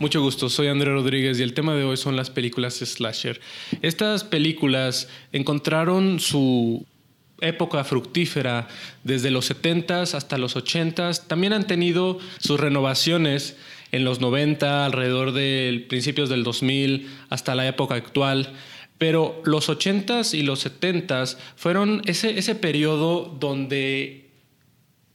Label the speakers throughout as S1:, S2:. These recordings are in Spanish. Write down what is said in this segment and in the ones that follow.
S1: Mucho gusto, soy André Rodríguez y el tema de hoy son las películas slasher. Estas películas encontraron su época fructífera desde los 70s hasta los 80s. También han tenido sus renovaciones en los 90, alrededor de principios del 2000 hasta la época actual. Pero los 80s y los 70s fueron ese, ese periodo donde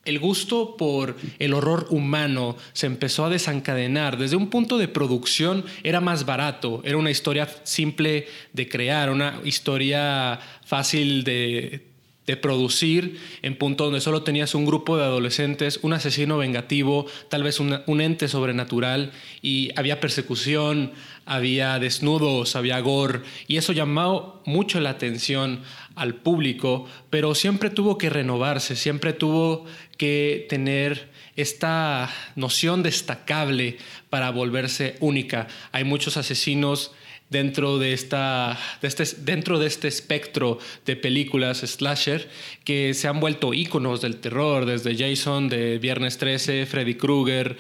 S1: el gusto por el horror humano se empezó a desencadenar. Desde un punto de producción era más barato, era una historia simple de crear, una historia fácil de, producir, en punto donde solo tenías un grupo de adolescentes, un asesino vengativo, tal vez un ente sobrenatural, y había persecución, había desnudos, había gore, y eso llamó mucho la atención al público, pero siempre tuvo que renovarse, siempre tuvo que tener esta noción destacable para volverse única. Hay muchos asesinos dentro de, esta, este, dentro de este espectro de películas slasher que se han vuelto íconos del terror, desde Jason de Viernes 13, Freddy Krueger,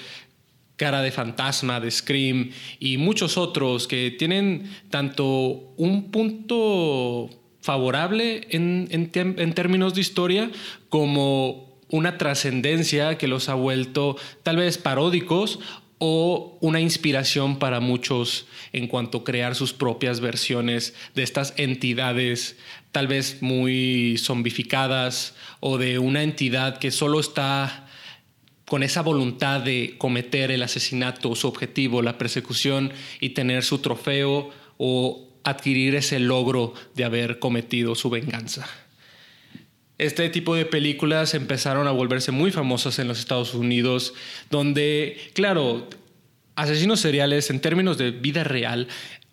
S1: Cara de Fantasma, de Scream y muchos otros que tienen tanto un punto favorable en, en términos de historia como una trascendencia que los ha vuelto tal vez paródicos o una inspiración para muchos en cuanto a crear sus propias versiones de estas entidades tal vez muy zombificadas o de una entidad que solo está con esa voluntad de cometer el asesinato, su objetivo, la persecución y tener su trofeo o adquirir ese logro de haber cometido su venganza. Este tipo de películas empezaron a volverse muy famosas en los Estados Unidos, donde, claro, asesinos seriales en términos de vida real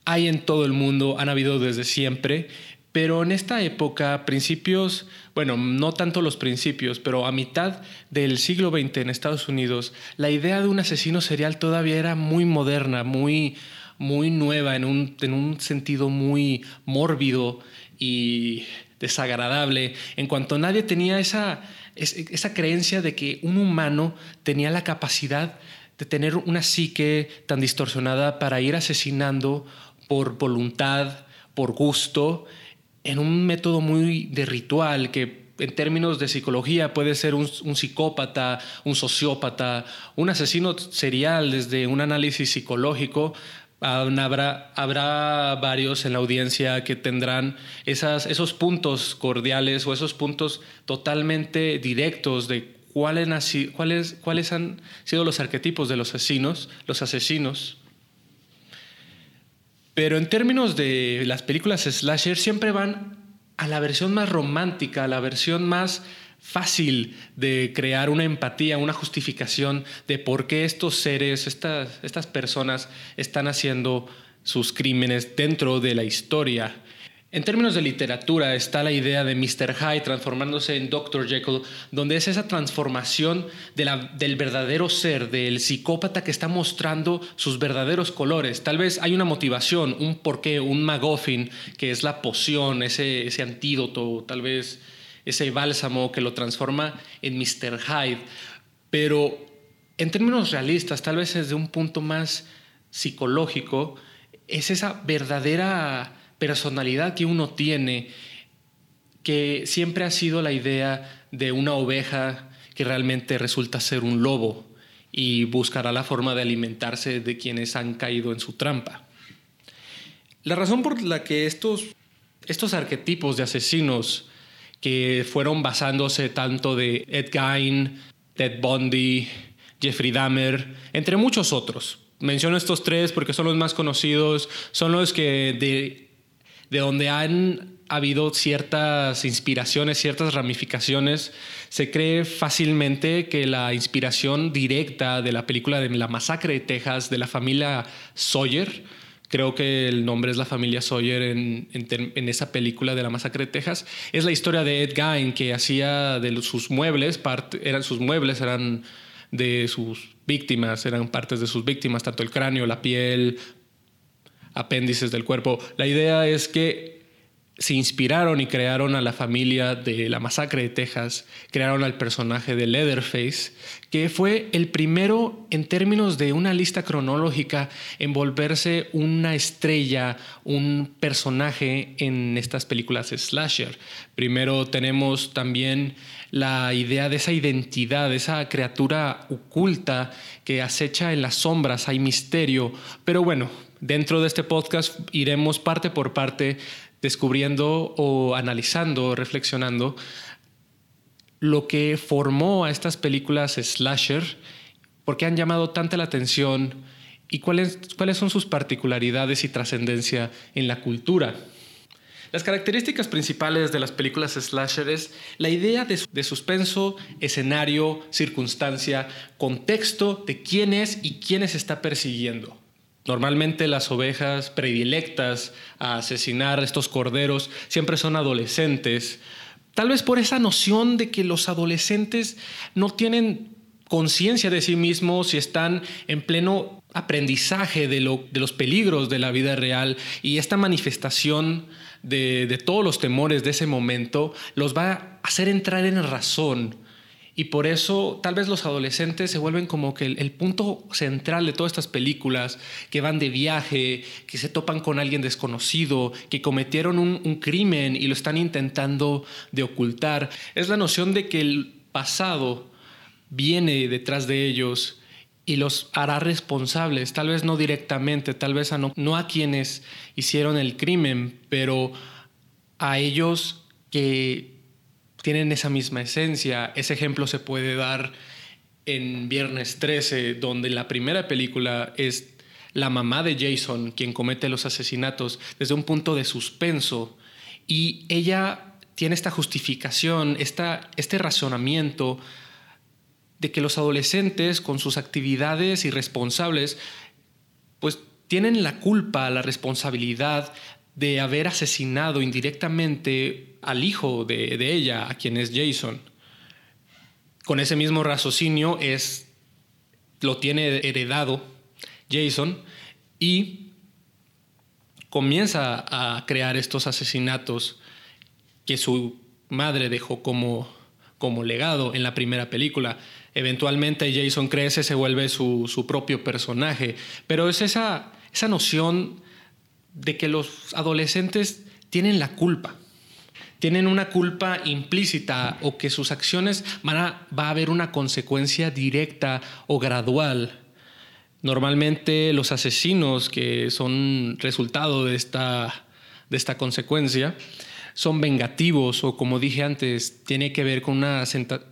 S1: hay en todo el mundo, han habido desde siempre, pero en esta época, principios, bueno, no tanto los principios, pero a mitad del siglo XX en Estados Unidos, la idea de un asesino serial todavía era muy moderna, muy, muy nueva, en un, en un sentido muy mórbido y desagradable, en cuanto nadie tenía esa, esa creencia de que un humano tenía la capacidad de tener una psique tan distorsionada para ir asesinando por voluntad, por gusto, en un método muy de ritual que en términos de psicología puede ser un, un, psicópata, un sociópata, un asesino serial desde un análisis psicológico Habrá, habrá, varios en la audiencia que tendrán esas, esos puntos cordiales o esos puntos totalmente directos de cuáles, cuáles, cuáles han sido los arquetipos de los asesinos, los asesinos. Pero en términos de las películas slasher siempre van a la versión más romántica, a la versión más fácil de crear una empatía, una justificación de por qué estos seres, estas, estas personas están haciendo sus crímenes dentro de la historia. En términos de literatura está la idea de Mr. Hyde transformándose en Dr. Jekyll, donde es esa transformación del verdadero ser, del psicópata que está mostrando sus verdaderos colores. Tal vez hay una motivación, un porqué, un MacGuffin, que es la poción, ese, ese antídoto, tal vez ese bálsamo que lo transforma en Mr. Hyde. Pero en términos realistas, tal vez desde un punto más psicológico, es esa verdadera personalidad que uno tiene, que siempre ha sido la idea de una oveja que realmente resulta ser un lobo y buscará la forma de alimentarse de quienes han caído en su trampa. La razón por la que estos, estos arquetipos de asesinos que fueron basándose tanto de Ed Gein, Ted Bundy, Jeffrey Dahmer, entre muchos otros. Menciono estos tres porque son los más conocidos, son los que de donde han habido ciertas inspiraciones, ciertas ramificaciones. Se cree fácilmente que la inspiración directa de la película de La Masacre de Texas de la familia Sawyer, creo que el nombre es la familia Sawyer en, esa película de la masacre de Texas, es la historia de Ed Gein que hacía de sus muebles, eran sus muebles eran de sus víctimas, eran partes de sus víctimas, tanto el cráneo, la piel, apéndices del cuerpo. La idea es que se inspiraron y crearon a la familia de la masacre de Texas, crearon al personaje de Leatherface, que fue el primero en términos de una lista cronológica en volverse una estrella, un personaje en estas películas slasher. Primero tenemos también la idea de esa identidad, de esa criatura oculta que acecha en las sombras, hay misterio, pero bueno, dentro de este podcast iremos parte por parte descubriendo o analizando, reflexionando lo que formó a estas películas slasher, por qué han llamado tanta la atención y cuáles, cuáles son sus particularidades y trascendencia en la cultura. Las características principales de las películas slasher es la idea de, de, suspenso, escenario, circunstancia, contexto de quién es y quiénes está persiguiendo. Normalmente las ovejas predilectas a asesinar estos corderos siempre son adolescentes, tal vez por esa noción de que los adolescentes no tienen conciencia de sí mismos y están en pleno aprendizaje de, los peligros de la vida real y esta manifestación de, de todos los temores de ese momento los va a hacer entrar en razón y por eso tal vez los adolescentes se vuelven como que el, punto central de todas estas películas, que van de viaje, que se topan con alguien desconocido, que cometieron un, crimen y lo están intentando de ocultar. Es la noción de que el pasado viene detrás de ellos y los hará responsables, tal vez no directamente, tal vez a no a quienes hicieron el crimen, pero a ellos que tienen esa misma esencia. Ese ejemplo se puede dar en Viernes 13, donde la primera película es la mamá de Jason quien comete los asesinatos desde un punto de suspenso y ella tiene esta justificación, esta, este razonamiento de que los adolescentes con sus actividades irresponsables pues tienen la culpa, la responsabilidad de haber asesinado indirectamente al hijo de, ella, a quien es Jason. Con ese mismo raciocinio es, lo tiene heredado Jason y comienza a crear estos asesinatos que su madre dejó como, como legado en la primera película. Eventualmente Jason crece, se vuelve su, su propio personaje, pero es esa, esa noción de que los adolescentes tienen la culpa, tienen una culpa implícita o que sus acciones van a, va a haber una consecuencia directa o gradual. Normalmente los asesinos que son resultado de esta, de esta consecuencia son vengativos o como dije antes, tiene que ver con una,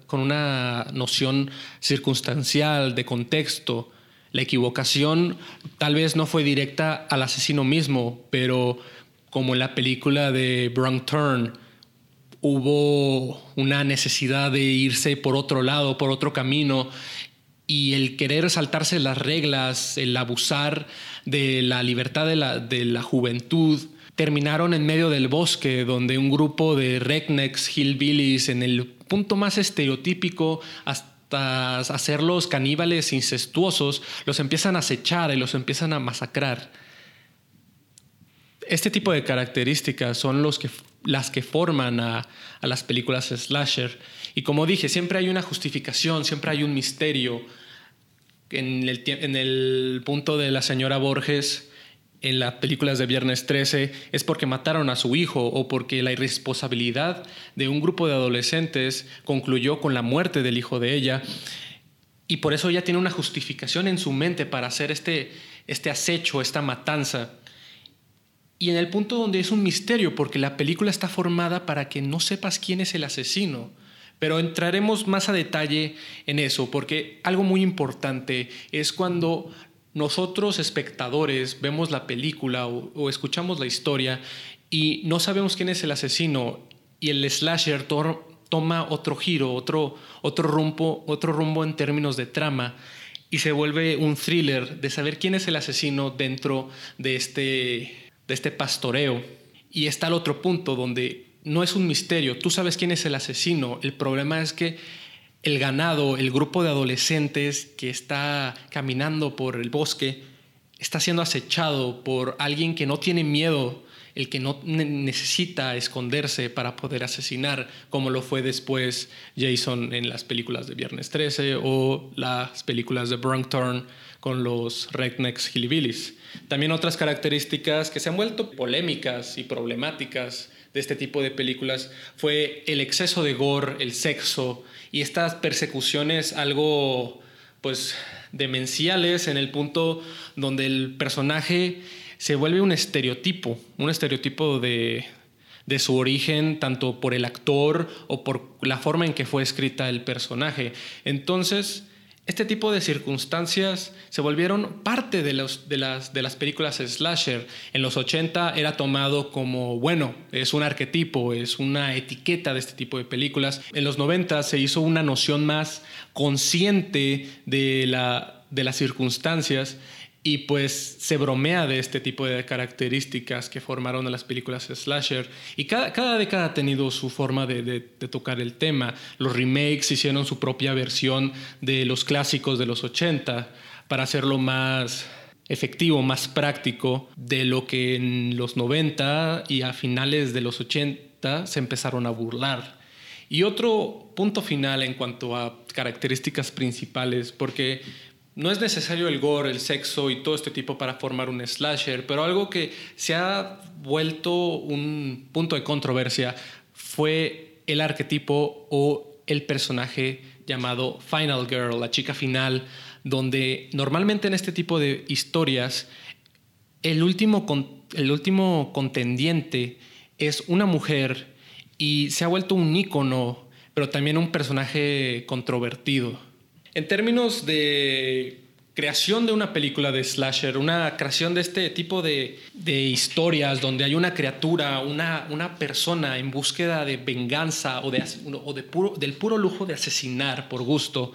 S1: con una noción circunstancial, de contexto, la equivocación tal vez no fue directa al asesino mismo, pero como en la película de Wrong Turn, hubo una necesidad de irse por otro lado, por otro camino, y el querer saltarse las reglas, el abusar de la libertad de la, juventud, terminaron en medio del bosque, donde un grupo de rednecks, hillbillies, en el punto más estereotípico, hasta hacerlos caníbales incestuosos, los empiezan a acechar y los empiezan a masacrar. Este tipo de características son los que, las que forman a, las películas slasher. Y como dije, siempre hay una justificación, siempre hay un misterio. En el, en el punto de la señora Borges, en las películas de Viernes 13 es porque mataron a su hijo o porque la irresponsabilidad de un grupo de adolescentes concluyó con la muerte del hijo de ella y por eso ella tiene una justificación en su mente para hacer este, este acecho, esta matanza. Y en el punto donde es un misterio, porque la película está formada para que no sepas quién es el asesino. Pero entraremos más a detalle en eso, porque algo muy importante es cuando nosotros espectadores vemos la película o, escuchamos la historia y no sabemos quién es el asesino y el slasher toma otro giro, otro, otro, rumbo, otro rumbo en términos de trama y se vuelve un thriller de saber quién es el asesino dentro de este, de este pastoreo. Y está el otro punto donde no es un misterio, tú sabes quién es el asesino, el problema es que el ganado, el grupo de adolescentes que está caminando por el bosque, está siendo acechado por alguien que no tiene miedo el que no necesita esconderse para poder asesinar, como lo fue después Jason en las películas de Viernes 13 o las películas de Turn con los Rednecks Hillbillies. También otras características que se han vuelto polémicas y problemáticas de este tipo de películas fue el exceso de gore, el sexo y estas persecuciones algo pues demenciales en el punto donde el personaje se vuelve un estereotipo, un estereotipo de, de su origen, tanto por el actor o por la forma en que fue escrita el personaje. Entonces, este tipo de circunstancias se volvieron parte de, las, de las películas slasher. En los 80 era tomado como, bueno, es un arquetipo, es una etiqueta de este tipo de películas. En los 90 se hizo una noción más consciente de las circunstancias y pues se bromea de este tipo de características que formaron a las películas slasher. Y cada, cada década ha tenido su forma de, de, tocar el tema. Los remakes hicieron su propia versión de los clásicos de los 80 para hacerlo más efectivo, más práctico de lo que en los 90 y a finales de los 80 se empezaron a burlar. Y otro punto final en cuanto a características principales, porque no es necesario el gore, el sexo y todo este tipo para formar un slasher, pero algo que se ha vuelto un punto de controversia fue el arquetipo o el personaje llamado Final Girl, la chica final, donde normalmente en este tipo de historias el último, el último contendiente es una mujer y se ha vuelto un ícono, pero también un personaje controvertido. En términos de creación de una película de slasher, una creación de este tipo de, historias donde hay una criatura, una, persona en búsqueda de venganza o, de, del puro lujo de asesinar por gusto,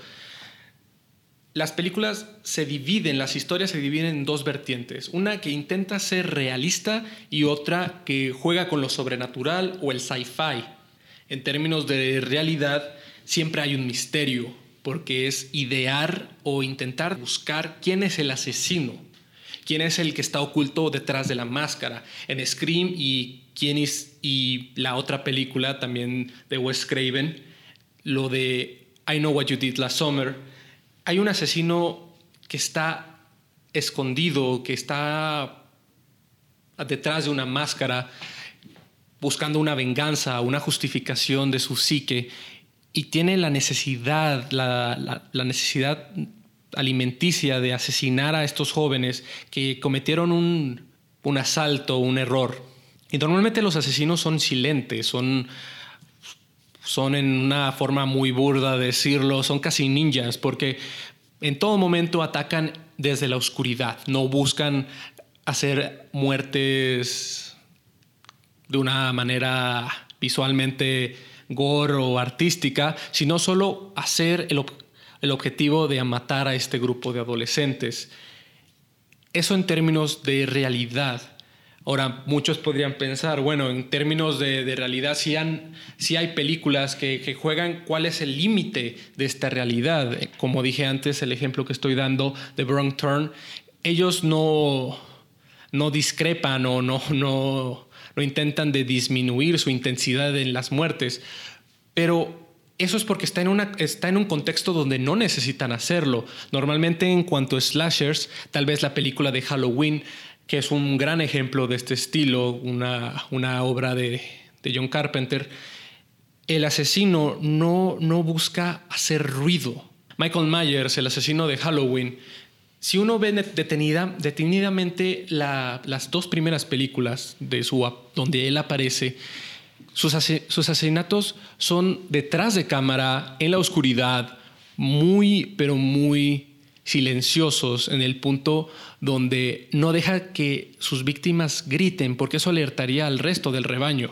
S1: las películas se dividen, las historias se dividen en dos vertientes. Una que intenta ser realista y otra que juega con lo sobrenatural o el sci-fi. En términos de realidad, siempre hay un misterio, porque es idear o intentar buscar quién es el asesino, quién es el que está oculto detrás de la máscara. En Scream y, quién es, y la otra película también de Wes Craven, lo de I Know What You Did Last Summer, hay un asesino que está escondido, que está detrás de una máscara buscando una venganza, una justificación de su psique y tiene la necesidad, la, necesidad alimenticia de asesinar a estos jóvenes que cometieron un, un asalto, un error. Y normalmente los asesinos son silentes, son, son en una forma muy burda de decirlo, son casi ninjas, porque en todo momento atacan desde la oscuridad, no buscan hacer muertes de una manera visualmente gore o artística, sino solo hacer el, el objetivo de matar a este grupo de adolescentes. Eso en términos de realidad. Ahora, muchos podrían pensar, bueno, en términos de, realidad, si, han, si, hay películas que, que, juegan cuál es el límite de esta realidad. Como dije antes, el ejemplo que estoy dando de Wrong Turn, ellos no, no discrepan o no, no, lo intentan de disminuir su intensidad en las muertes, pero eso es porque está en, una, está en un contexto donde no necesitan hacerlo. Normalmente en cuanto a slashers, tal vez la película de Halloween, que es un gran ejemplo de este estilo, una, una obra de, de John Carpenter, el asesino no, no busca hacer ruido. Michael Myers, el asesino de Halloween, si uno ve detenida, detenidamente las dos primeras películas de su, donde él aparece, sus, sus asesinatos son detrás de cámara, en la oscuridad, muy, pero muy silenciosos en el punto donde no deja que sus víctimas griten porque eso alertaría al resto del rebaño.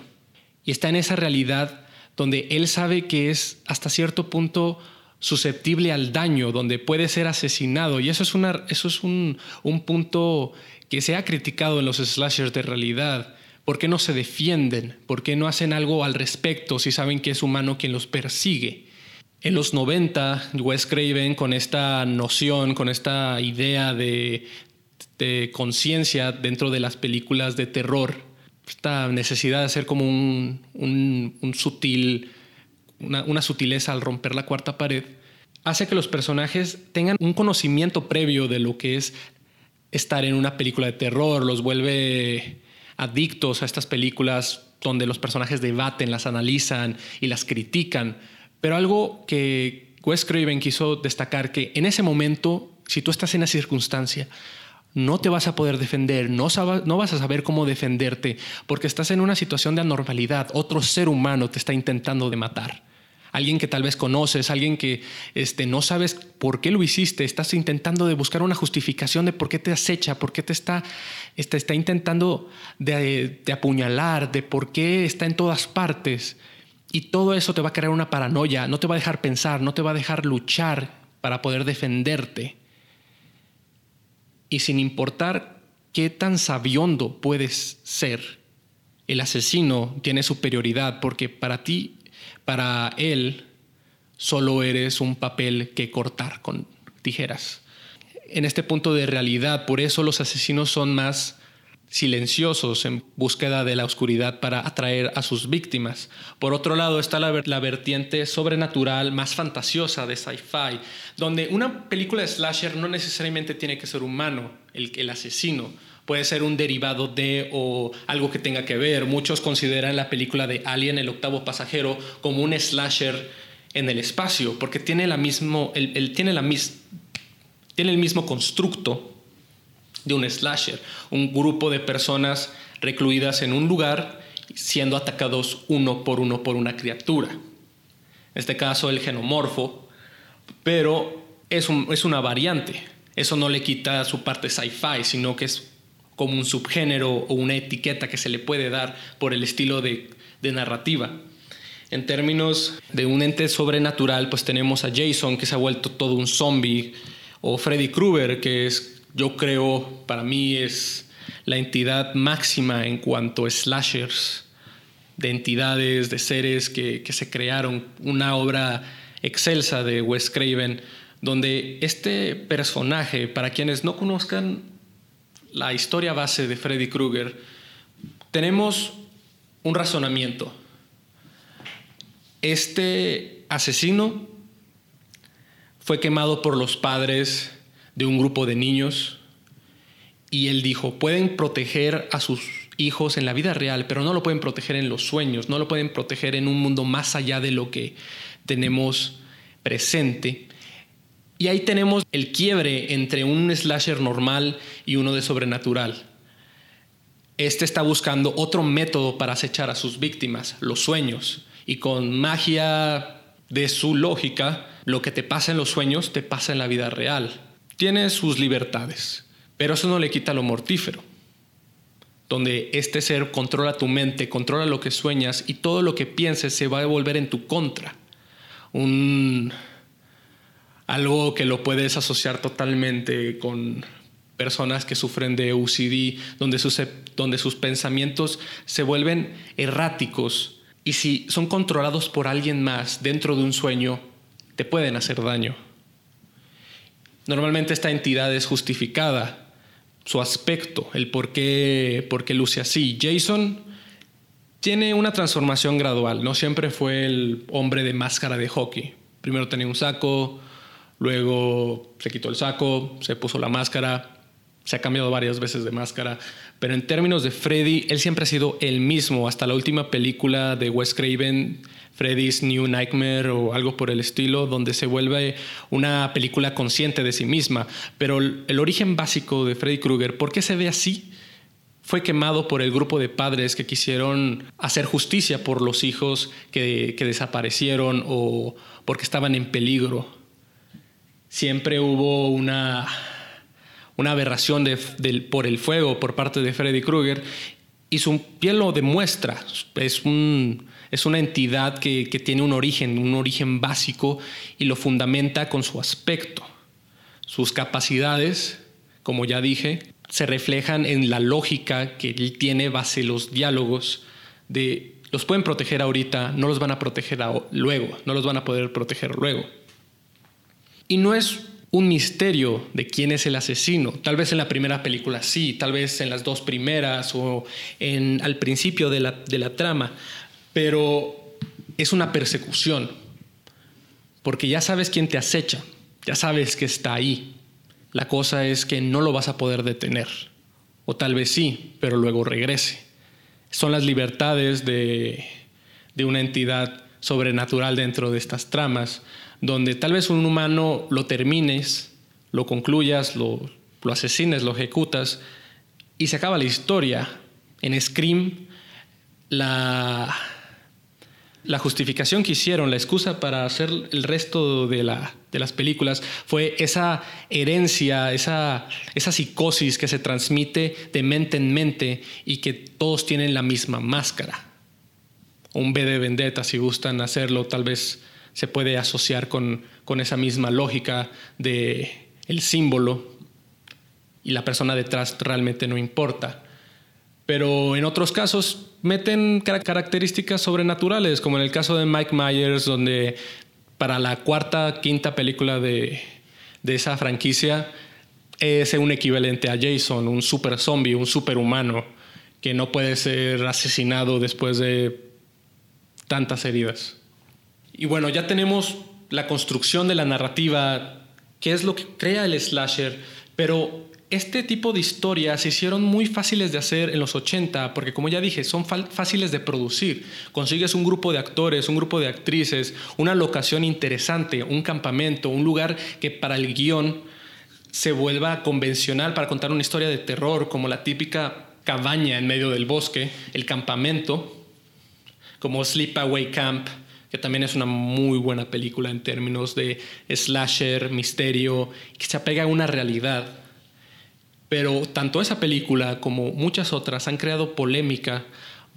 S1: Y está en esa realidad donde él sabe que es hasta cierto punto susceptible al daño, donde puede ser asesinado. Y eso es, una, eso es un, un punto que se ha criticado en los slashers de realidad. ¿Por qué no se defienden? ¿Por qué no hacen algo al respecto si saben que es humano quien los persigue? En los 90, Wes Craven, con esta noción, con esta idea de, conciencia dentro de las películas de terror, esta necesidad de hacer como un, un, sutil, una, sutileza al romper la cuarta pared, hace que los personajes tengan un conocimiento previo de lo que es estar en una película de terror, los vuelve adictos a estas películas donde los personajes debaten, las analizan y las critican. Pero algo que Wes Craven quiso destacar que en ese momento, si tú estás en esa circunstancia, no te vas a poder defender, no, no vas a saber cómo defenderte, porque estás en una situación de anormalidad, otro ser humano te está intentando de matar. Alguien que tal vez conoces, alguien que este, no sabes por qué lo hiciste, estás intentando de buscar una justificación de por qué te acecha, por qué te está, este, está intentando de, de apuñalar, de por qué está en todas partes. Y todo eso te va a crear una paranoia, no te va a dejar pensar, no te va a dejar luchar para poder defenderte. Y sin importar qué tan sabiondo puedes ser, el asesino tiene superioridad porque para ti, para él, solo eres un papel que cortar con tijeras. En este punto de realidad, por eso los asesinos son más silenciosos en búsqueda de la oscuridad para atraer a sus víctimas. Por otro lado está la, vertiente sobrenatural más fantasiosa de sci-fi, donde una película de slasher no necesariamente tiene que ser humano, el, el asesino. Puede ser un derivado de o algo que tenga que ver. Muchos consideran la película de Alien, el octavo pasajero, como un slasher en el espacio, porque tiene, la mismo, tiene, la tiene el mismo constructo de un slasher, un grupo de personas recluidas en un lugar siendo atacados uno por uno por una criatura. En este caso el genomorfo, pero es, es una variante. Eso no le quita su parte sci-fi, sino que es como un subgénero o una etiqueta que se le puede dar por el estilo de, narrativa. En términos de un ente sobrenatural, pues tenemos a Jason, que se ha vuelto todo un zombie, o Freddy Krueger, que es yo creo, para mí es la entidad máxima en cuanto a slashers, de entidades, de seres que, se crearon, una obra excelsa de Wes Craven, donde este personaje, para quienes no conozcan la historia base de Freddy Krueger, tenemos un razonamiento. Este asesino fue quemado por los padres de un grupo de niños y él dijo, pueden proteger a sus hijos en la vida real, pero no lo pueden proteger en los sueños, no lo pueden proteger en un mundo más allá de lo que tenemos presente. Y ahí tenemos el quiebre entre un slasher normal y uno de sobrenatural. Este está buscando otro método para acechar a sus víctimas, los sueños. Y con magia de su lógica, lo que te pasa en los sueños te pasa en la vida real tiene sus libertades, pero eso no le quita lo mortífero, donde este ser controla tu mente, controla lo que sueñas y todo lo que pienses se va a devolver en tu contra. Un, algo que lo puedes asociar totalmente con personas que sufren de UCD, donde sus, donde sus pensamientos se vuelven erráticos y si son controlados por alguien más dentro de un sueño, te pueden hacer daño. Normalmente esta entidad es justificada, su aspecto, el por qué, por qué luce así. Jason tiene una transformación gradual, no siempre fue el hombre de máscara de hockey. Primero tenía un saco, luego se quitó el saco, se puso la máscara, se ha cambiado varias veces de máscara, pero en términos de Freddy, él siempre ha sido el mismo. Hasta la última película de Wes Craven Freddy's New Nightmare o algo por el estilo, donde se vuelve una película consciente de sí misma. Pero el, origen básico de Freddy Krueger, ¿por qué se ve así? Fue quemado por el grupo de padres que quisieron hacer justicia por los hijos que, que desaparecieron o porque estaban en peligro. Siempre hubo una, aberración por el fuego por parte de Freddy Krueger y su piel lo demuestra. Es, un, una entidad que, que tiene un origen, un origen básico y lo fundamenta con su aspecto. Sus capacidades, como ya dije, se reflejan en la lógica que él tiene base los diálogos de los pueden proteger ahorita, no los van a proteger luego, no los van a poder proteger luego. Y no es un misterio de quién es el asesino. Tal vez en la primera película sí, tal vez en las dos primeras o al principio de la, de la trama, pero es una persecución, porque ya sabes quién te acecha, ya sabes que está ahí. La cosa es que no lo vas a poder detener. O tal vez sí, pero luego regrese. Son las libertades de, una entidad sobrenatural dentro de estas tramas, donde tal vez un humano lo termines, lo concluyas, lo, lo asesines, lo ejecutas y se acaba la historia. En Scream, la, la justificación que hicieron, la excusa para hacer el resto de, las películas fue esa herencia, esa, esa psicosis que se transmite de mente en mente y que todos tienen la misma máscara. Un B de vendetta, si gustan hacerlo, tal vez se puede asociar con, con esa misma lógica de el símbolo y la persona detrás realmente no importa. Pero en otros casos meten características sobrenaturales, como en el caso de Mike Myers, donde para la cuarta, quinta película de, esa franquicia es un equivalente a Jason, un super zombie, un superhumano que no puede ser asesinado después de tantas heridas. Y bueno, ya tenemos la construcción de la narrativa, que es lo que crea el slasher, pero este tipo de historias se hicieron muy fáciles de hacer en los 80, porque como ya dije, son fáciles de producir. Consigues un grupo de actores, un grupo de actrices, una locación interesante, un campamento, un lugar que para el guion se vuelva convencional para contar una historia de terror, como la típica cabaña en medio del bosque, el campamento, como Sleepaway Camp, que también es una muy buena película en términos de slasher, misterio, que se apega a una realidad. Pero tanto esa película como muchas otras han creado polémica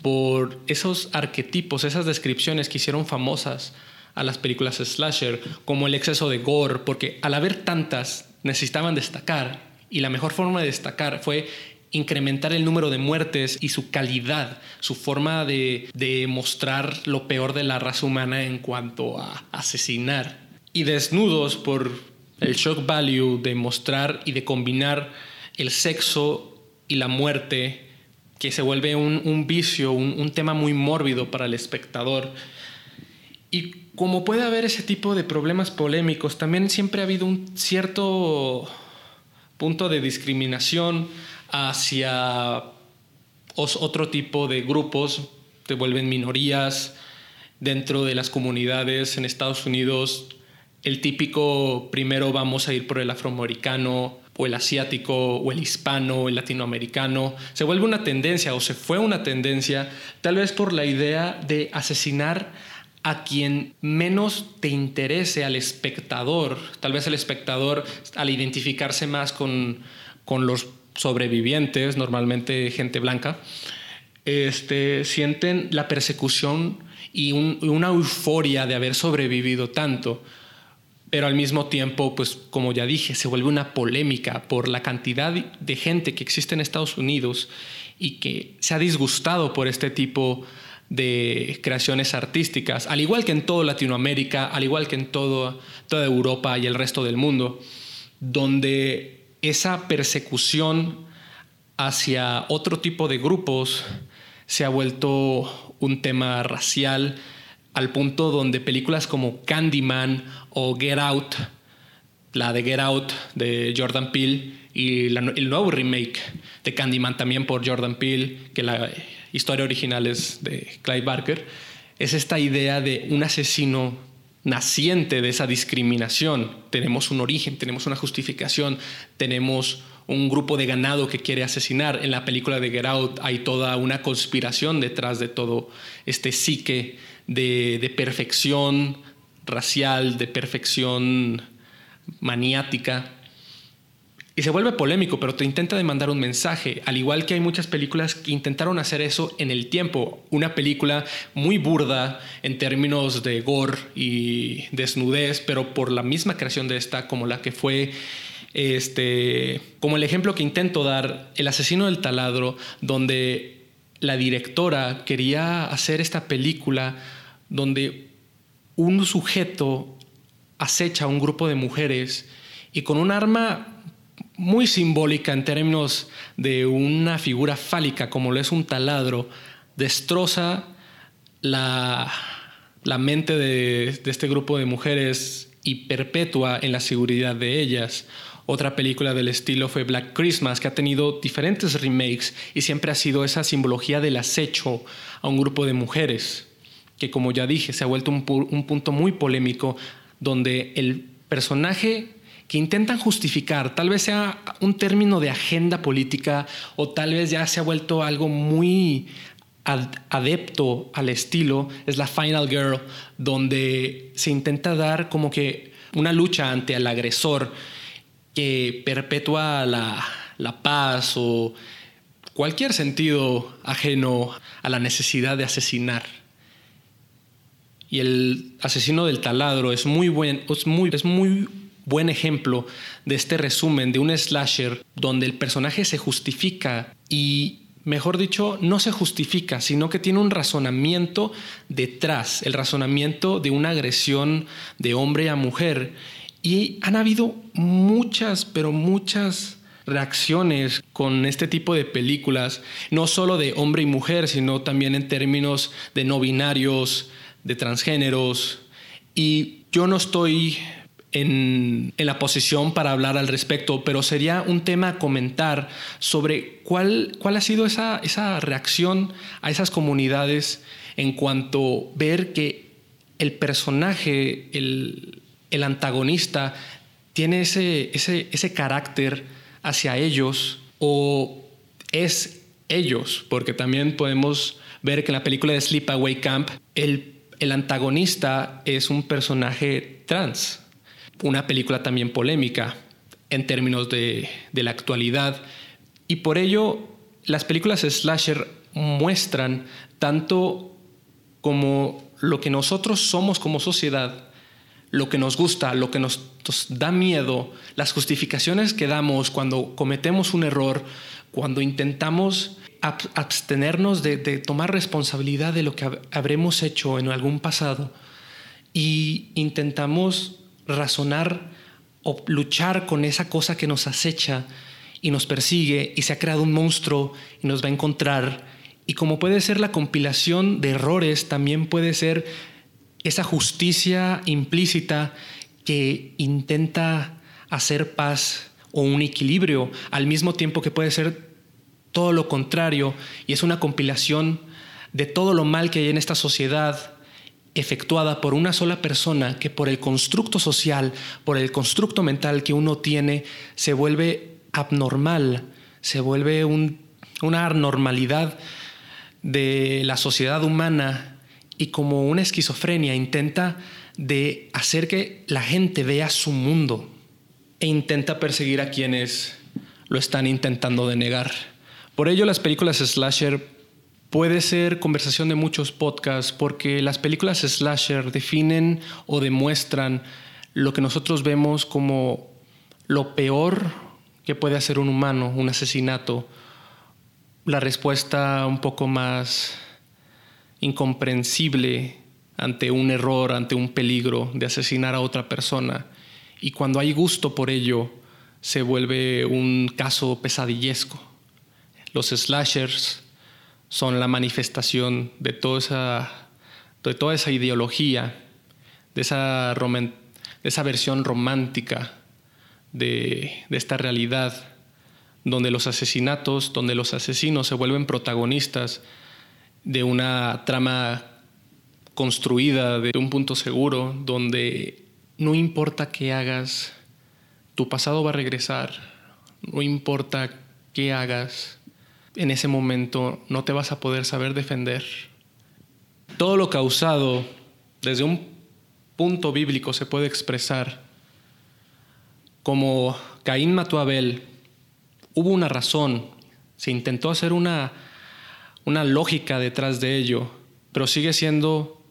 S1: por esos arquetipos, esas descripciones que hicieron famosas a las películas slasher, como el exceso de gore, porque al haber tantas necesitaban destacar y la mejor forma de destacar fue incrementar el número de muertes y su calidad, su forma de, de mostrar lo peor de la raza humana en cuanto a asesinar. Y desnudos por el shock value de mostrar y de combinar el sexo y la muerte, que se vuelve un, vicio, un, tema muy mórbido para el espectador. Y como puede haber ese tipo de problemas polémicos, también siempre ha habido un cierto punto de discriminación hacia otro tipo de grupos, se vuelven minorías dentro de las comunidades en Estados Unidos. El típico primero vamos a ir por el afroamericano, o el asiático o el hispano el latinoamericano, se vuelve una tendencia o se fue una tendencia tal vez por la idea de asesinar a quien menos te interese al espectador. Tal vez el espectador al identificarse más con, con los sobrevivientes, normalmente gente blanca, este, sienten la persecución y una euforia de haber sobrevivido tanto pero al mismo tiempo, pues como ya dije, se vuelve una polémica por la cantidad de gente que existe en Estados Unidos y que se ha disgustado por este tipo de creaciones artísticas, al igual que en toda Latinoamérica, al igual que en todo, toda Europa y el resto del mundo, donde esa persecución hacia otro tipo de grupos se ha vuelto un tema racial, al punto donde películas como Candyman o Get Out, la de Get Out de Jordan Peele y el nuevo remake de Candyman también por Jordan Peele, que la historia original es de Clive Barker, es esta idea de un asesino naciente de esa discriminación. Tenemos un origen, tenemos una justificación, tenemos un grupo de ganado que quiere asesinar. En la película de Get Out hay toda una conspiración detrás de todo este psique de, perfección racial, de perfección maniática. Y se vuelve polémico, pero te intenta demandar un mensaje. Al igual que hay muchas películas que intentaron hacer eso en el tiempo. Una película muy burda en términos de gore y desnudez, pero por la misma creación de esta, como la que fue este, como el ejemplo que intento dar, El asesino del taladro, donde la directora quería hacer esta película donde un sujeto acecha a un grupo de mujeres y con un arma muy simbólica en términos de una figura fálica como lo es un taladro, destroza la, la mente de, este grupo de mujeres y perpetúa en la seguridad de ellas. Otra película del estilo fue Black Christmas, que ha tenido diferentes remakes y siempre ha sido esa simbología del acecho a un grupo de mujeres, que como ya dije, se ha vuelto un, punto muy polémico, donde el personaje que intentan justificar, tal vez sea un término de agenda política o tal vez ya se ha vuelto algo muy adepto al estilo, es la Final Girl, donde se intenta dar como que una lucha ante el agresor que perpetúa la, paz o cualquier sentido ajeno a la necesidad de asesinar. Y el asesino del taladro es muy buen, es muy, es muy buen ejemplo de este resumen de un slasher donde el personaje se justifica y, mejor dicho, no se justifica, sino que tiene un razonamiento detrás, el razonamiento de una agresión de hombre a mujer y han habido muchas, pero muchas reacciones con este tipo de películas, no solo de hombre y mujer, sino también en términos de no binarios, de transgéneros. Y yo no estoy en, la posición para hablar al respecto, pero sería un tema comentar sobre cuál, cuál ha sido esa, esa reacción a esas comunidades en cuanto ver que el personaje, el, el antagonista tiene ese, ese, carácter hacia ellos o es ellos, porque también podemos ver que en la película de Sleepaway Camp el, el antagonista es un personaje trans, una película también polémica en términos de, de la actualidad. Y por ello las películas slasher muestran tanto como lo que nosotros somos como sociedad lo que nos gusta, lo que nos, da miedo, las justificaciones que damos cuando cometemos un error, cuando intentamos abstenernos de, tomar responsabilidad de lo que habremos hecho en algún pasado y intentamos razonar o luchar con esa cosa que nos acecha y nos persigue y se ha creado un monstruo y nos va a encontrar. Y como puede ser la compilación de errores, también puede ser esa justicia implícita que intenta hacer paz o un equilibrio, al mismo tiempo que puede ser todo lo contrario, y es una compilación de todo lo mal que hay en esta sociedad efectuada por una sola persona que por el constructo social, por el constructo mental que uno tiene, se vuelve abnormal, se vuelve una anormalidad de la sociedad humana y como una esquizofrenia intenta de hacer que la gente vea su mundo e intenta perseguir a quienes lo están intentando denegar. Por ello las películas slasher puede ser conversación de muchos podcasts porque las películas slasher definen o demuestran lo que nosotros vemos como lo peor que puede hacer un humano, un asesinato. La respuesta un poco más incomprensible ante un error, ante un peligro de asesinar a otra persona. Y cuando hay gusto por ello, se vuelve un caso pesadillesco. Los slashers son la manifestación de toda esa, de toda esa ideología, de esa, de esa versión romántica de, de esta realidad, donde los asesinatos, donde los asesinos se vuelven protagonistas de una trama construida de un punto seguro donde no importa qué hagas, tu pasado va a regresar, no importa qué hagas, en ese momento no te vas a poder saber defender. Todo lo causado desde un punto bíblico se puede expresar como Caín mató a Abel, hubo una razón, se intentó hacer una, una lógica detrás de ello, pero sigue siendo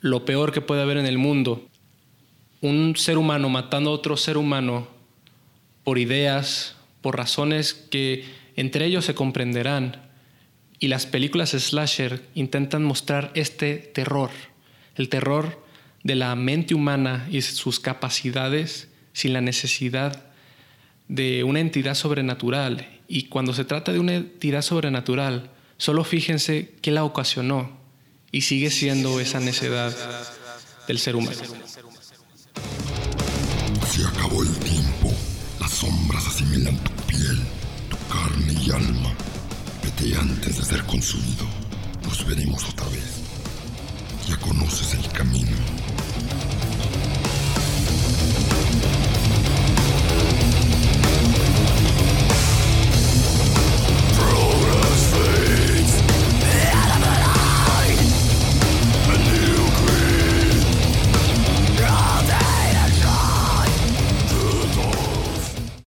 S1: lo peor que puede haber en el mundo. Un ser humano matando a otro ser humano por ideas, por razones que entre ellos se comprenderán. Y las películas slasher intentan mostrar este terror, el terror de la mente humana y sus capacidades sin la necesidad de una entidad sobrenatural. Y cuando se trata de una entidad sobrenatural, solo fíjense qué la ocasionó y sigue siendo esa necedad del ser humano.
S2: Se acabó el tiempo. Las sombras asimilan tu piel, carne y alma, vete antes de ser consumido. Nos veremos otra vez. Ya conoces el camino.